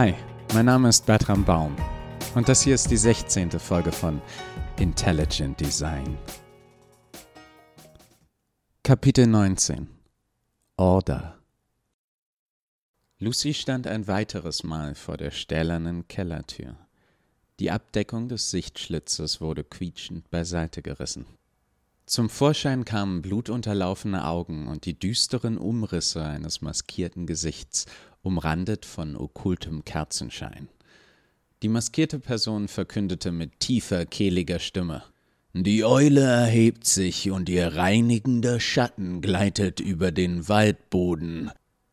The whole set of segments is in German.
Hi, mein Name ist Bertram Baum und das hier ist die 16. Folge von Intelligent Design. Kapitel 19 Order Lucy stand ein weiteres Mal vor der stählernen Kellertür. Die Abdeckung des Sichtschlitzes wurde quietschend beiseite gerissen. Zum Vorschein kamen blutunterlaufene Augen und die düsteren Umrisse eines maskierten Gesichts, umrandet von okkultem Kerzenschein. Die maskierte Person verkündete mit tiefer, kehliger Stimme Die Eule erhebt sich und ihr reinigender Schatten gleitet über den Waldboden.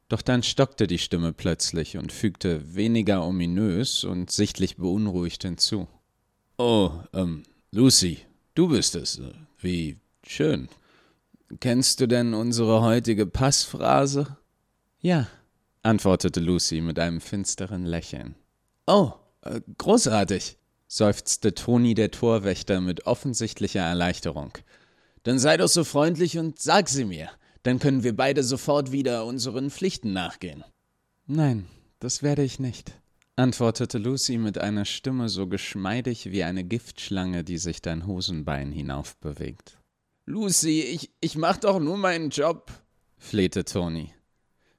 Doch dann stockte die Stimme plötzlich und fügte weniger ominös und sichtlich beunruhigt hinzu. Oh, ähm, Lucy, du bist es. Wie schön. Kennst du denn unsere heutige Passphrase? Ja, antwortete Lucy mit einem finsteren Lächeln. Oh, äh, großartig, seufzte Toni der Torwächter mit offensichtlicher Erleichterung. Dann sei doch so freundlich und sag sie mir, dann können wir beide sofort wieder unseren Pflichten nachgehen. Nein, das werde ich nicht, antwortete Lucy mit einer Stimme so geschmeidig wie eine Giftschlange, die sich dein Hosenbein hinaufbewegt. Lucy, ich, ich mach doch nur meinen Job, flehte Toni.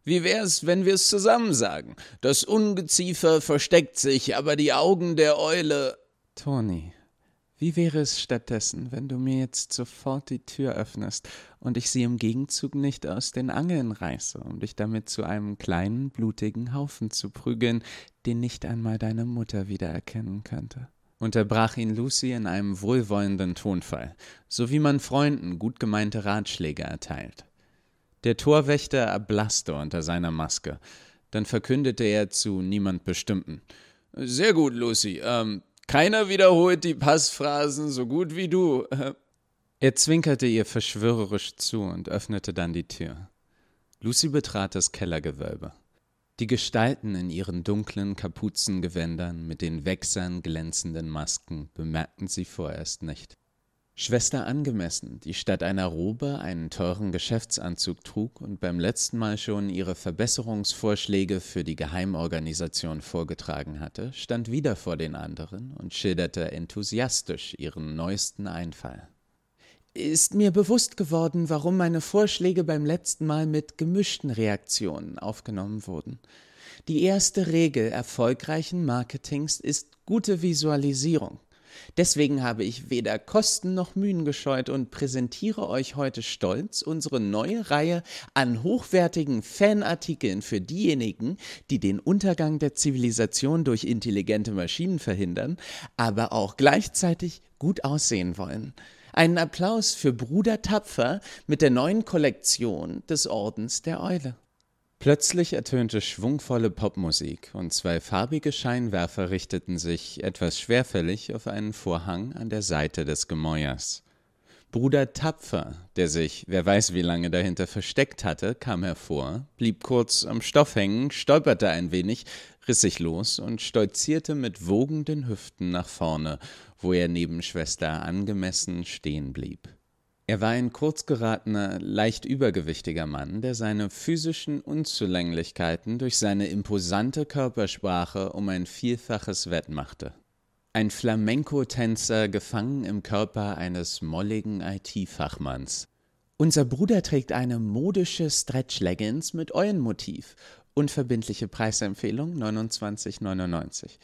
Wie wär's, wenn wir's zusammen sagen? Das Ungeziefer versteckt sich, aber die Augen der Eule. Toni, wie wäre es stattdessen, wenn du mir jetzt sofort die Tür öffnest und ich sie im Gegenzug nicht aus den Angeln reiße, um dich damit zu einem kleinen, blutigen Haufen zu prügeln, den nicht einmal deine Mutter wiedererkennen könnte? unterbrach ihn Lucy in einem wohlwollenden Tonfall, so wie man Freunden gut gemeinte Ratschläge erteilt. Der Torwächter erblaßte unter seiner Maske. Dann verkündete er zu niemand Bestimmten. Sehr gut, Lucy. Ähm, keiner wiederholt die Passphrasen so gut wie du. Er zwinkerte ihr verschwörerisch zu und öffnete dann die Tür. Lucy betrat das Kellergewölbe. Die Gestalten in ihren dunklen Kapuzengewändern mit den wächsern glänzenden Masken bemerkten sie vorerst nicht. Schwester angemessen, die statt einer Robe einen teuren Geschäftsanzug trug und beim letzten Mal schon ihre Verbesserungsvorschläge für die Geheimorganisation vorgetragen hatte, stand wieder vor den anderen und schilderte enthusiastisch ihren neuesten Einfall. Ist mir bewusst geworden, warum meine Vorschläge beim letzten Mal mit gemischten Reaktionen aufgenommen wurden. Die erste Regel erfolgreichen Marketings ist gute Visualisierung. Deswegen habe ich weder Kosten noch Mühen gescheut und präsentiere euch heute stolz unsere neue Reihe an hochwertigen Fanartikeln für diejenigen, die den Untergang der Zivilisation durch intelligente Maschinen verhindern, aber auch gleichzeitig gut aussehen wollen. Einen Applaus für Bruder Tapfer mit der neuen Kollektion des Ordens der Eule. Plötzlich ertönte schwungvolle Popmusik und zwei farbige Scheinwerfer richteten sich etwas schwerfällig auf einen Vorhang an der Seite des Gemäuers. Bruder Tapfer, der sich, wer weiß wie lange dahinter versteckt hatte, kam hervor, blieb kurz am Stoff hängen, stolperte ein wenig, riss sich los und stolzierte mit wogenden Hüften nach vorne, wo er neben Schwester angemessen stehen blieb. Er war ein kurzgeratener, leicht übergewichtiger Mann, der seine physischen Unzulänglichkeiten durch seine imposante Körpersprache um ein Vielfaches wettmachte. Ein Flamenco-Tänzer gefangen im Körper eines molligen IT-Fachmanns. Unser Bruder trägt eine modische Stretch-Leggings mit Eulenmotiv. Unverbindliche Preisempfehlung 29,99.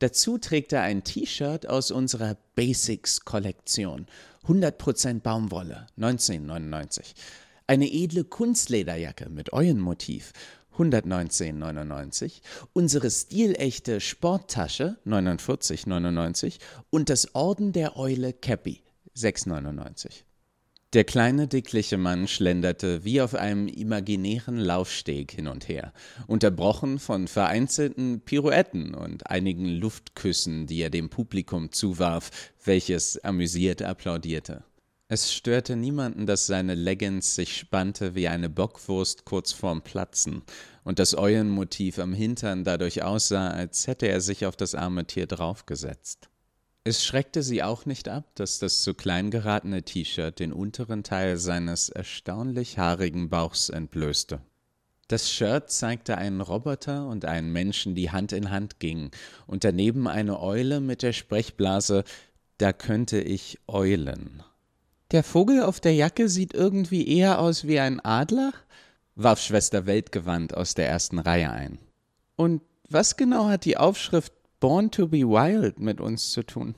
Dazu trägt er ein T-Shirt aus unserer Basics-Kollektion. 100% Baumwolle, 1999. Eine edle Kunstlederjacke mit Eulenmotiv, 119,99. Unsere stilechte Sporttasche, 49,99. Und das Orden der Eule Cappy, 6,99. Der kleine, dickliche Mann schlenderte wie auf einem imaginären Laufsteg hin und her, unterbrochen von vereinzelten Pirouetten und einigen Luftküssen, die er dem Publikum zuwarf, welches amüsiert applaudierte. Es störte niemanden, dass seine Leggings sich spannte wie eine Bockwurst kurz vorm Platzen und das Eulenmotiv am Hintern dadurch aussah, als hätte er sich auf das arme Tier draufgesetzt. Es schreckte sie auch nicht ab, dass das zu klein geratene T-Shirt den unteren Teil seines erstaunlich haarigen Bauchs entblößte. Das Shirt zeigte einen Roboter und einen Menschen, die Hand in Hand gingen, und daneben eine Eule mit der Sprechblase Da könnte ich eulen. Der Vogel auf der Jacke sieht irgendwie eher aus wie ein Adler? warf Schwester Weltgewandt aus der ersten Reihe ein. Und was genau hat die Aufschrift Born to be Wild mit uns zu tun?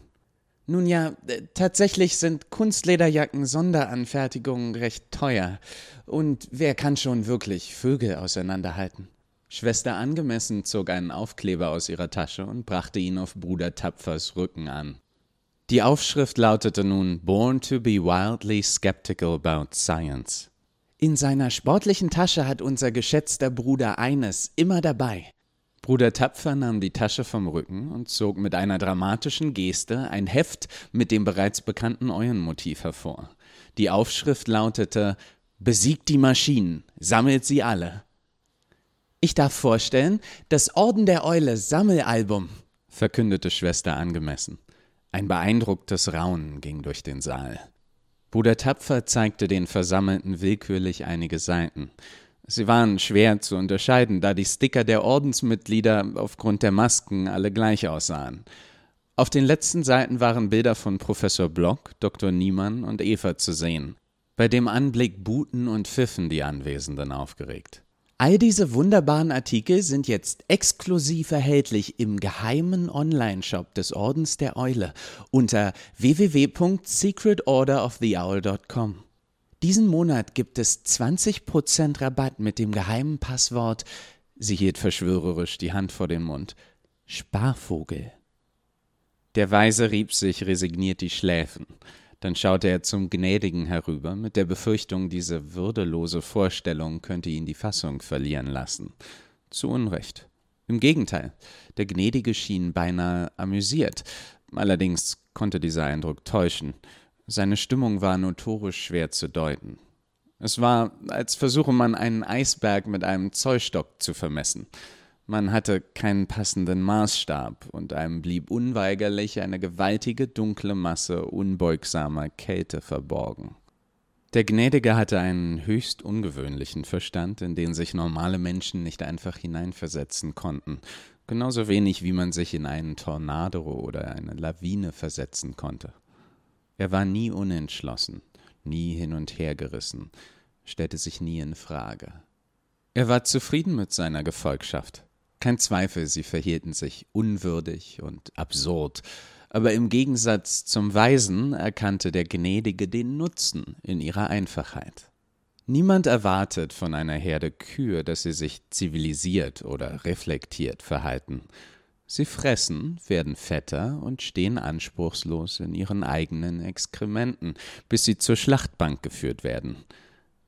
Nun ja, äh, tatsächlich sind Kunstlederjacken Sonderanfertigungen recht teuer. Und wer kann schon wirklich Vögel auseinanderhalten? Schwester Angemessen zog einen Aufkleber aus ihrer Tasche und brachte ihn auf Bruder Tapfers Rücken an. Die Aufschrift lautete nun Born to be wildly skeptical about science. In seiner sportlichen Tasche hat unser geschätzter Bruder eines immer dabei. Bruder Tapfer nahm die Tasche vom Rücken und zog mit einer dramatischen Geste ein Heft mit dem bereits bekannten Eulenmotiv hervor. Die Aufschrift lautete Besiegt die Maschinen, sammelt sie alle. Ich darf vorstellen, das Orden der Eule Sammelalbum, verkündete Schwester angemessen. Ein beeindrucktes Raunen ging durch den Saal. Bruder Tapfer zeigte den Versammelten willkürlich einige Seiten. Sie waren schwer zu unterscheiden, da die Sticker der Ordensmitglieder aufgrund der Masken alle gleich aussahen. Auf den letzten Seiten waren Bilder von Professor Block, Dr. Niemann und Eva zu sehen. Bei dem Anblick buhten und pfiffen die Anwesenden aufgeregt. All diese wunderbaren Artikel sind jetzt exklusiv erhältlich im geheimen Online-Shop des Ordens der Eule unter www.secretorderoftheowl.com. Diesen Monat gibt es 20% Rabatt mit dem geheimen Passwort, sie hielt verschwörerisch die Hand vor den Mund, Sparvogel. Der Weise rieb sich resigniert die Schläfen. Dann schaute er zum Gnädigen herüber, mit der Befürchtung, diese würdelose Vorstellung könnte ihn die Fassung verlieren lassen. Zu Unrecht. Im Gegenteil, der Gnädige schien beinahe amüsiert. Allerdings konnte dieser Eindruck täuschen. Seine Stimmung war notorisch schwer zu deuten. Es war, als versuche man einen Eisberg mit einem Zollstock zu vermessen. Man hatte keinen passenden Maßstab, und einem blieb unweigerlich eine gewaltige dunkle Masse unbeugsamer Kälte verborgen. Der Gnädige hatte einen höchst ungewöhnlichen Verstand, in den sich normale Menschen nicht einfach hineinversetzen konnten, genauso wenig wie man sich in einen Tornado oder eine Lawine versetzen konnte. Er war nie unentschlossen, nie hin und her gerissen, stellte sich nie in Frage. Er war zufrieden mit seiner Gefolgschaft. Kein Zweifel, sie verhielten sich unwürdig und absurd, aber im Gegensatz zum Weisen erkannte der Gnädige den Nutzen in ihrer Einfachheit. Niemand erwartet von einer Herde Kühe, dass sie sich zivilisiert oder reflektiert verhalten. Sie fressen, werden fetter und stehen anspruchslos in ihren eigenen Exkrementen, bis sie zur Schlachtbank geführt werden.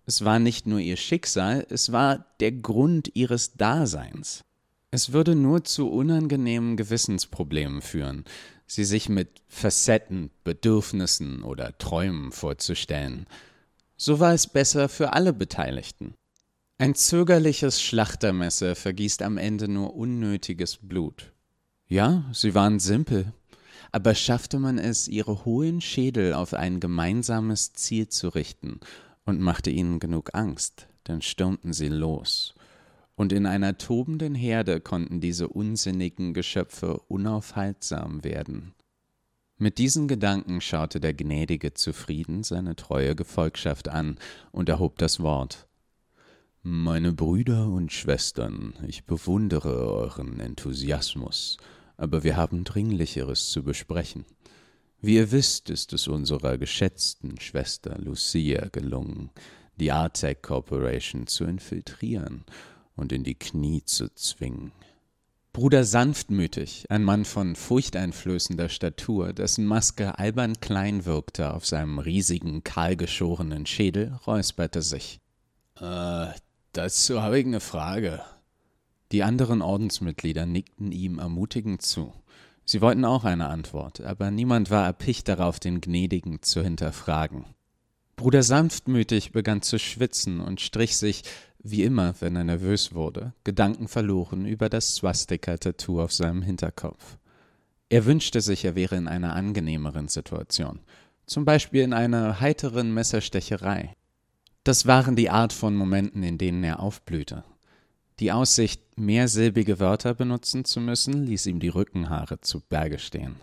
Es war nicht nur ihr Schicksal, es war der Grund ihres Daseins. Es würde nur zu unangenehmen Gewissensproblemen führen, sie sich mit Facetten, Bedürfnissen oder Träumen vorzustellen. So war es besser für alle Beteiligten. Ein zögerliches Schlachtermesser vergießt am Ende nur unnötiges Blut. Ja, sie waren simpel, aber schaffte man es, ihre hohen Schädel auf ein gemeinsames Ziel zu richten und machte ihnen genug Angst, dann stürmten sie los und in einer tobenden Herde konnten diese unsinnigen Geschöpfe unaufhaltsam werden. Mit diesen Gedanken schaute der Gnädige zufrieden seine treue Gefolgschaft an und erhob das Wort. Meine Brüder und Schwestern, ich bewundere euren Enthusiasmus, aber wir haben Dringlicheres zu besprechen. Wie ihr wisst, ist es unserer geschätzten Schwester Lucia gelungen, die Artec Corporation zu infiltrieren und in die Knie zu zwingen. Bruder Sanftmütig, ein Mann von furchteinflößender Statur, dessen Maske albern klein wirkte auf seinem riesigen, kahlgeschorenen Schädel, räusperte sich. Äh, dazu habe ich eine Frage. Die anderen Ordensmitglieder nickten ihm ermutigend zu. Sie wollten auch eine Antwort, aber niemand war erpicht darauf, den Gnädigen zu hinterfragen. Bruder Sanftmütig begann zu schwitzen und strich sich, wie immer, wenn er nervös wurde, Gedanken verloren über das Swastika-Tattoo auf seinem Hinterkopf. Er wünschte sich, er wäre in einer angenehmeren Situation, zum Beispiel in einer heiteren Messerstecherei. Das waren die Art von Momenten, in denen er aufblühte. Die Aussicht, mehrsilbige Wörter benutzen zu müssen, ließ ihm die Rückenhaare zu Berge stehen.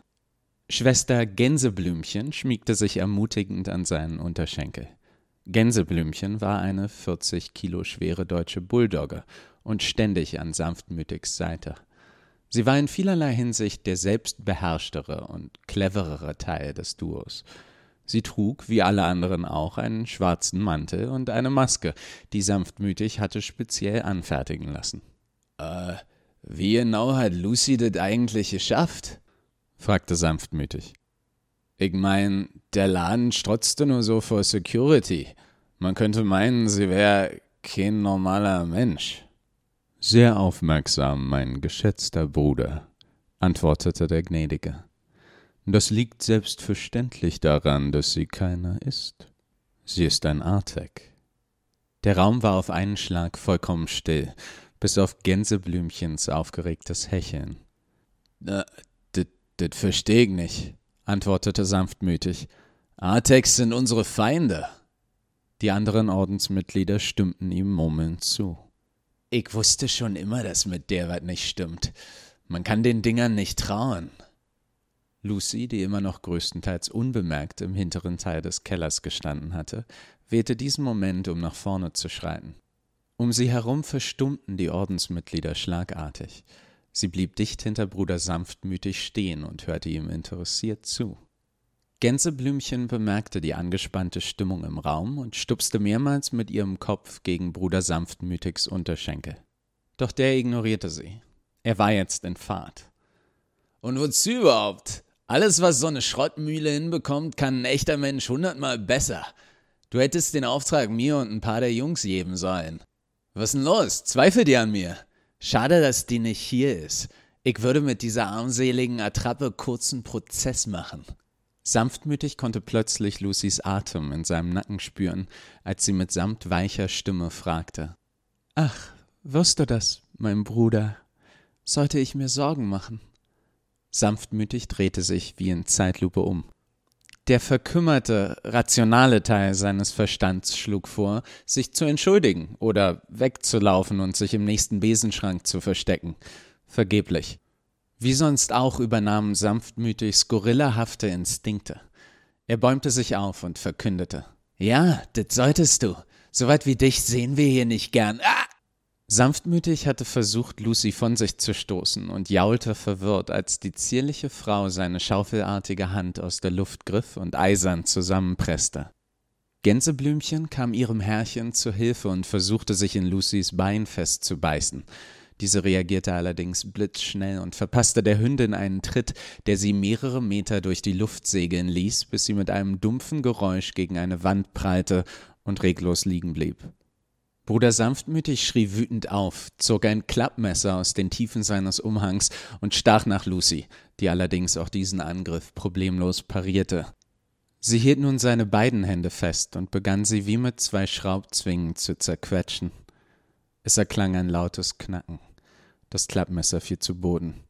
Schwester Gänseblümchen schmiegte sich ermutigend an seinen Unterschenkel. Gänseblümchen war eine 40 Kilo schwere deutsche Bulldogge und ständig an Sanftmütigs Seite. Sie war in vielerlei Hinsicht der selbstbeherrschtere und cleverere Teil des Duos. Sie trug, wie alle anderen auch, einen schwarzen Mantel und eine Maske, die sanftmütig hatte speziell anfertigen lassen. Äh, wie genau hat Lucy das eigentlich geschafft? fragte sanftmütig. Ich mein, der Laden strotzte nur so vor Security. Man könnte meinen, sie wäre kein normaler Mensch. Sehr aufmerksam, mein geschätzter Bruder, antwortete der Gnädige. Das liegt selbstverständlich daran, dass sie keiner ist. Sie ist ein Artek. Der Raum war auf einen Schlag vollkommen still, bis auf Gänseblümchens aufgeregtes Hecheln. Das versteh ich nicht, antwortete sanftmütig. Artex sind unsere Feinde. Die anderen Ordensmitglieder stimmten ihm murmelnd zu. Ich wusste schon immer, dass mit der was nicht stimmt. Man kann den Dingern nicht trauen. Lucy, die immer noch größtenteils unbemerkt im hinteren Teil des Kellers gestanden hatte, wählte diesen Moment, um nach vorne zu schreiten. Um sie herum verstummten die Ordensmitglieder schlagartig. Sie blieb dicht hinter Bruder sanftmütig stehen und hörte ihm interessiert zu. Gänseblümchen bemerkte die angespannte Stimmung im Raum und stupste mehrmals mit ihrem Kopf gegen Bruder Sanftmütigs Unterschenkel. Doch der ignorierte sie. Er war jetzt in Fahrt. Und wozu überhaupt? Alles, was so eine Schrottmühle hinbekommt, kann ein echter Mensch hundertmal besser. Du hättest den Auftrag mir und ein paar der Jungs geben sollen. Was denn los? Zweifelt ihr an mir? Schade, dass die nicht hier ist. Ich würde mit dieser armseligen Attrappe kurzen Prozess machen. Sanftmütig konnte plötzlich Lucys Atem in seinem Nacken spüren, als sie mit samt weicher Stimme fragte. Ach, wirst du das, mein Bruder? Sollte ich mir Sorgen machen? Sanftmütig drehte sich wie in Zeitlupe um. Der verkümmerte, rationale Teil seines Verstands schlug vor, sich zu entschuldigen oder wegzulaufen und sich im nächsten Besenschrank zu verstecken. Vergeblich. Wie sonst auch übernahmen sanftmütig skurrillerhafte Instinkte. Er bäumte sich auf und verkündete. Ja, das solltest du. Soweit wie dich sehen wir hier nicht gern. Ah! Sanftmütig hatte versucht, Lucy von sich zu stoßen und jaulte verwirrt, als die zierliche Frau seine schaufelartige Hand aus der Luft griff und eisern zusammenpresste. Gänseblümchen kam ihrem Herrchen zu Hilfe und versuchte sich in Lucys Bein festzubeißen. Diese reagierte allerdings blitzschnell und verpasste der Hündin einen Tritt, der sie mehrere Meter durch die Luft segeln ließ, bis sie mit einem dumpfen Geräusch gegen eine Wand prallte und reglos liegen blieb. Bruder Sanftmütig schrie wütend auf, zog ein Klappmesser aus den Tiefen seines Umhangs und stach nach Lucy, die allerdings auch diesen Angriff problemlos parierte. Sie hielt nun seine beiden Hände fest und begann sie wie mit zwei Schraubzwingen zu zerquetschen. Es erklang ein lautes Knacken. Das Klappmesser fiel zu Boden.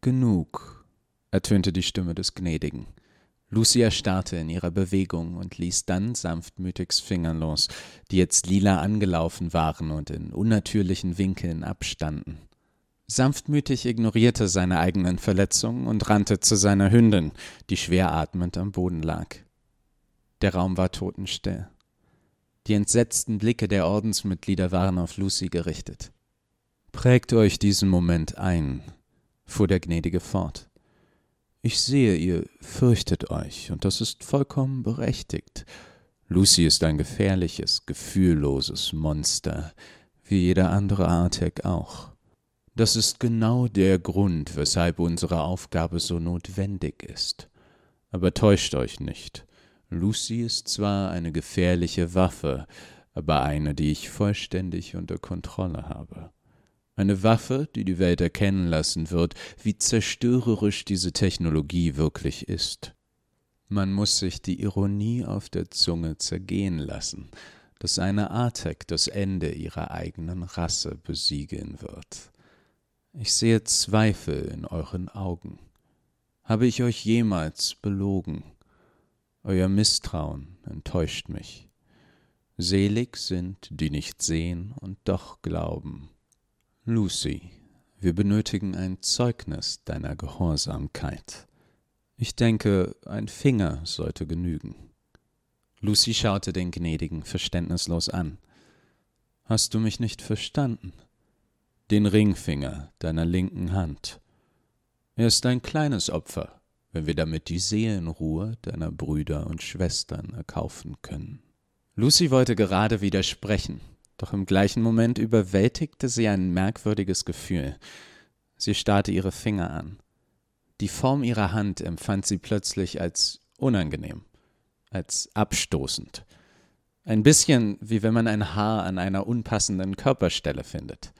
Genug, ertönte die Stimme des Gnädigen. Lucy erstarrte in ihrer Bewegung und ließ dann sanftmütigs Finger los, die jetzt lila angelaufen waren und in unnatürlichen Winkeln abstanden. Sanftmütig ignorierte seine eigenen Verletzungen und rannte zu seiner Hündin, die schwer atmend am Boden lag. Der Raum war totenstill. Die entsetzten Blicke der Ordensmitglieder waren auf Lucy gerichtet. Prägt euch diesen Moment ein, fuhr der Gnädige fort. Ich sehe, ihr fürchtet euch, und das ist vollkommen berechtigt. Lucy ist ein gefährliches, gefühlloses Monster, wie jeder andere Artek auch. Das ist genau der Grund, weshalb unsere Aufgabe so notwendig ist. Aber täuscht euch nicht. Lucy ist zwar eine gefährliche Waffe, aber eine, die ich vollständig unter Kontrolle habe. Eine Waffe, die die Welt erkennen lassen wird, wie zerstörerisch diese Technologie wirklich ist. Man muss sich die Ironie auf der Zunge zergehen lassen, dass eine Artek das Ende ihrer eigenen Rasse besiegeln wird. Ich sehe Zweifel in euren Augen. Habe ich euch jemals belogen? Euer Misstrauen enttäuscht mich. Selig sind, die nicht sehen und doch glauben. Lucy, wir benötigen ein Zeugnis deiner Gehorsamkeit. Ich denke, ein Finger sollte genügen. Lucy schaute den Gnädigen verständnislos an. Hast du mich nicht verstanden? Den Ringfinger deiner linken Hand. Er ist ein kleines Opfer, wenn wir damit die Seelenruhe deiner Brüder und Schwestern erkaufen können. Lucy wollte gerade widersprechen, doch im gleichen Moment überwältigte sie ein merkwürdiges Gefühl. Sie starrte ihre Finger an. Die Form ihrer Hand empfand sie plötzlich als unangenehm, als abstoßend. Ein bisschen wie wenn man ein Haar an einer unpassenden Körperstelle findet.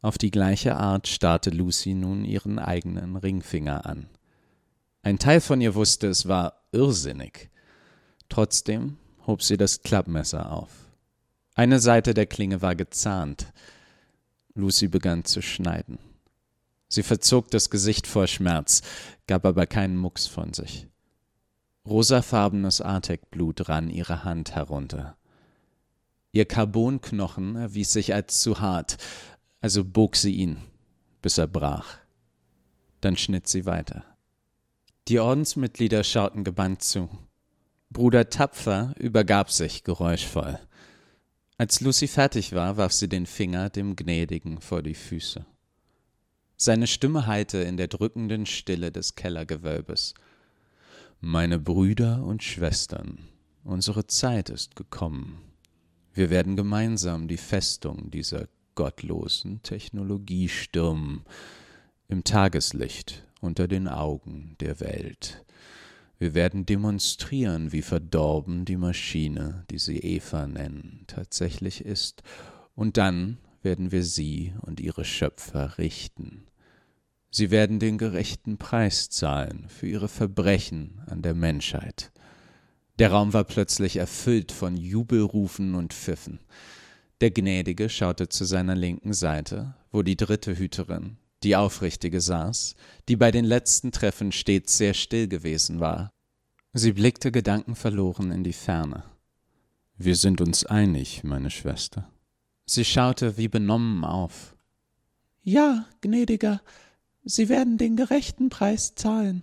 Auf die gleiche Art starrte Lucy nun ihren eigenen Ringfinger an. Ein Teil von ihr wusste, es war irrsinnig. Trotzdem hob sie das Klappmesser auf. Eine Seite der Klinge war gezahnt. Lucy begann zu schneiden. Sie verzog das Gesicht vor Schmerz, gab aber keinen Mucks von sich. Rosafarbenes Artek-Blut rann ihre Hand herunter. Ihr Carbonknochen erwies sich als zu hart, also bog sie ihn, bis er brach. Dann schnitt sie weiter. Die Ordensmitglieder schauten gebannt zu. Bruder Tapfer übergab sich geräuschvoll. Als Lucy fertig war, warf sie den Finger dem Gnädigen vor die Füße. Seine Stimme hallte in der drückenden Stille des Kellergewölbes. Meine Brüder und Schwestern, unsere Zeit ist gekommen. Wir werden gemeinsam die Festung dieser gottlosen Technologie stürmen, im Tageslicht unter den Augen der Welt. Wir werden demonstrieren, wie verdorben die Maschine, die sie Eva nennen, tatsächlich ist, und dann werden wir sie und ihre Schöpfer richten. Sie werden den gerechten Preis zahlen für ihre Verbrechen an der Menschheit. Der Raum war plötzlich erfüllt von Jubelrufen und Pfiffen. Der Gnädige schaute zu seiner linken Seite, wo die dritte Hüterin, die Aufrichtige, saß, die bei den letzten Treffen stets sehr still gewesen war. Sie blickte gedankenverloren in die Ferne. Wir sind uns einig, meine Schwester. Sie schaute wie benommen auf. Ja, gnädiger, Sie werden den gerechten Preis zahlen.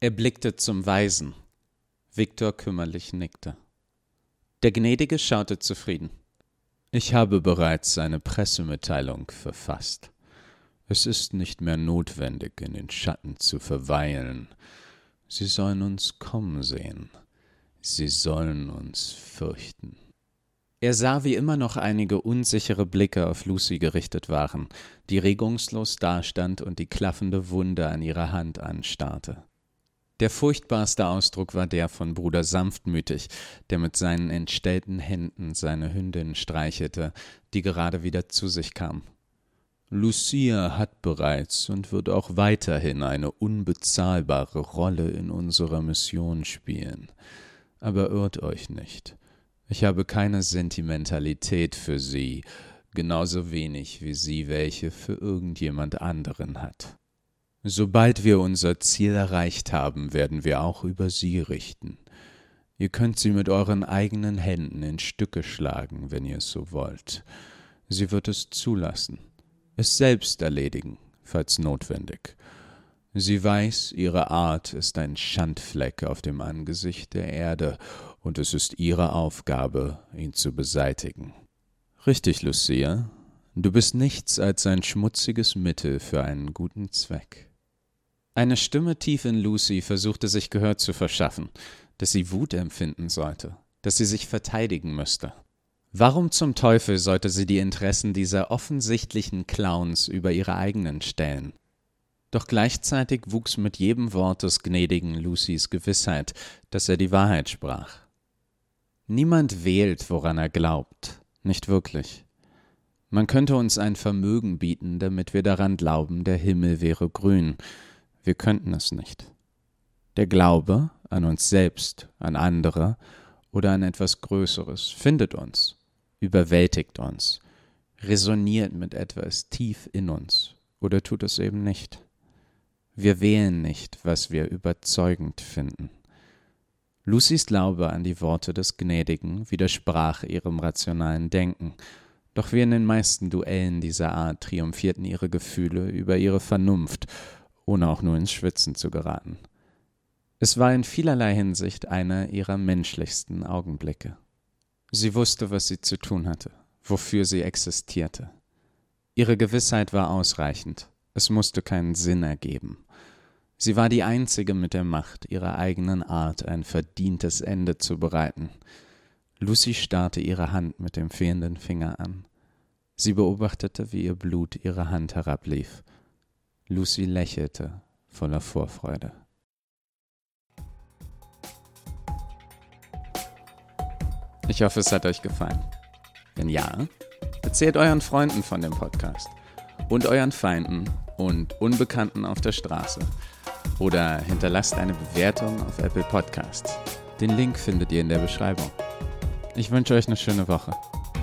Er blickte zum Weisen. Viktor kümmerlich nickte. Der Gnädige schaute zufrieden. Ich habe bereits eine Pressemitteilung verfasst. Es ist nicht mehr notwendig, in den Schatten zu verweilen. Sie sollen uns kommen sehen. Sie sollen uns fürchten. Er sah, wie immer noch einige unsichere Blicke auf Lucy gerichtet waren, die regungslos dastand und die klaffende Wunde an ihrer Hand anstarrte. Der furchtbarste Ausdruck war der von Bruder Sanftmütig, der mit seinen entstellten Händen seine Hündin streichelte, die gerade wieder zu sich kam. Lucia hat bereits und wird auch weiterhin eine unbezahlbare Rolle in unserer Mission spielen. Aber irrt euch nicht. Ich habe keine Sentimentalität für sie, genauso wenig wie sie welche für irgendjemand anderen hat. Sobald wir unser Ziel erreicht haben, werden wir auch über sie richten. Ihr könnt sie mit euren eigenen Händen in Stücke schlagen, wenn ihr es so wollt. Sie wird es zulassen, es selbst erledigen, falls notwendig. Sie weiß, ihre Art ist ein Schandfleck auf dem Angesicht der Erde, und es ist ihre Aufgabe, ihn zu beseitigen. Richtig, Lucia, du bist nichts als ein schmutziges Mittel für einen guten Zweck. Eine Stimme tief in Lucy versuchte sich Gehör zu verschaffen, dass sie Wut empfinden sollte, dass sie sich verteidigen müsste. Warum zum Teufel sollte sie die Interessen dieser offensichtlichen Clowns über ihre eigenen stellen? Doch gleichzeitig wuchs mit jedem Wort des gnädigen Lucys Gewissheit, dass er die Wahrheit sprach. Niemand wählt, woran er glaubt, nicht wirklich. Man könnte uns ein Vermögen bieten, damit wir daran glauben, der Himmel wäre grün. Wir könnten es nicht. Der Glaube an uns selbst, an andere oder an etwas Größeres findet uns, überwältigt uns, resoniert mit etwas tief in uns oder tut es eben nicht. Wir wählen nicht, was wir überzeugend finden. Lucys Glaube an die Worte des Gnädigen widersprach ihrem rationalen Denken, Doch wie in den meisten Duellen dieser Art triumphierten ihre Gefühle über ihre Vernunft, ohne auch nur ins Schwitzen zu geraten. Es war in vielerlei Hinsicht einer ihrer menschlichsten Augenblicke. Sie wusste, was sie zu tun hatte, wofür sie existierte. Ihre Gewissheit war ausreichend, es musste keinen Sinn ergeben. Sie war die einzige mit der Macht, ihrer eigenen Art ein verdientes Ende zu bereiten. Lucy starrte ihre Hand mit dem fehlenden Finger an. Sie beobachtete, wie ihr Blut ihre Hand herablief. Lucy lächelte voller Vorfreude. Ich hoffe, es hat euch gefallen. Wenn ja, erzählt euren Freunden von dem Podcast und euren Feinden und Unbekannten auf der Straße oder hinterlasst eine Bewertung auf Apple Podcasts. Den Link findet ihr in der Beschreibung. Ich wünsche euch eine schöne Woche.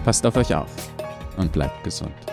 Passt auf euch auf und bleibt gesund.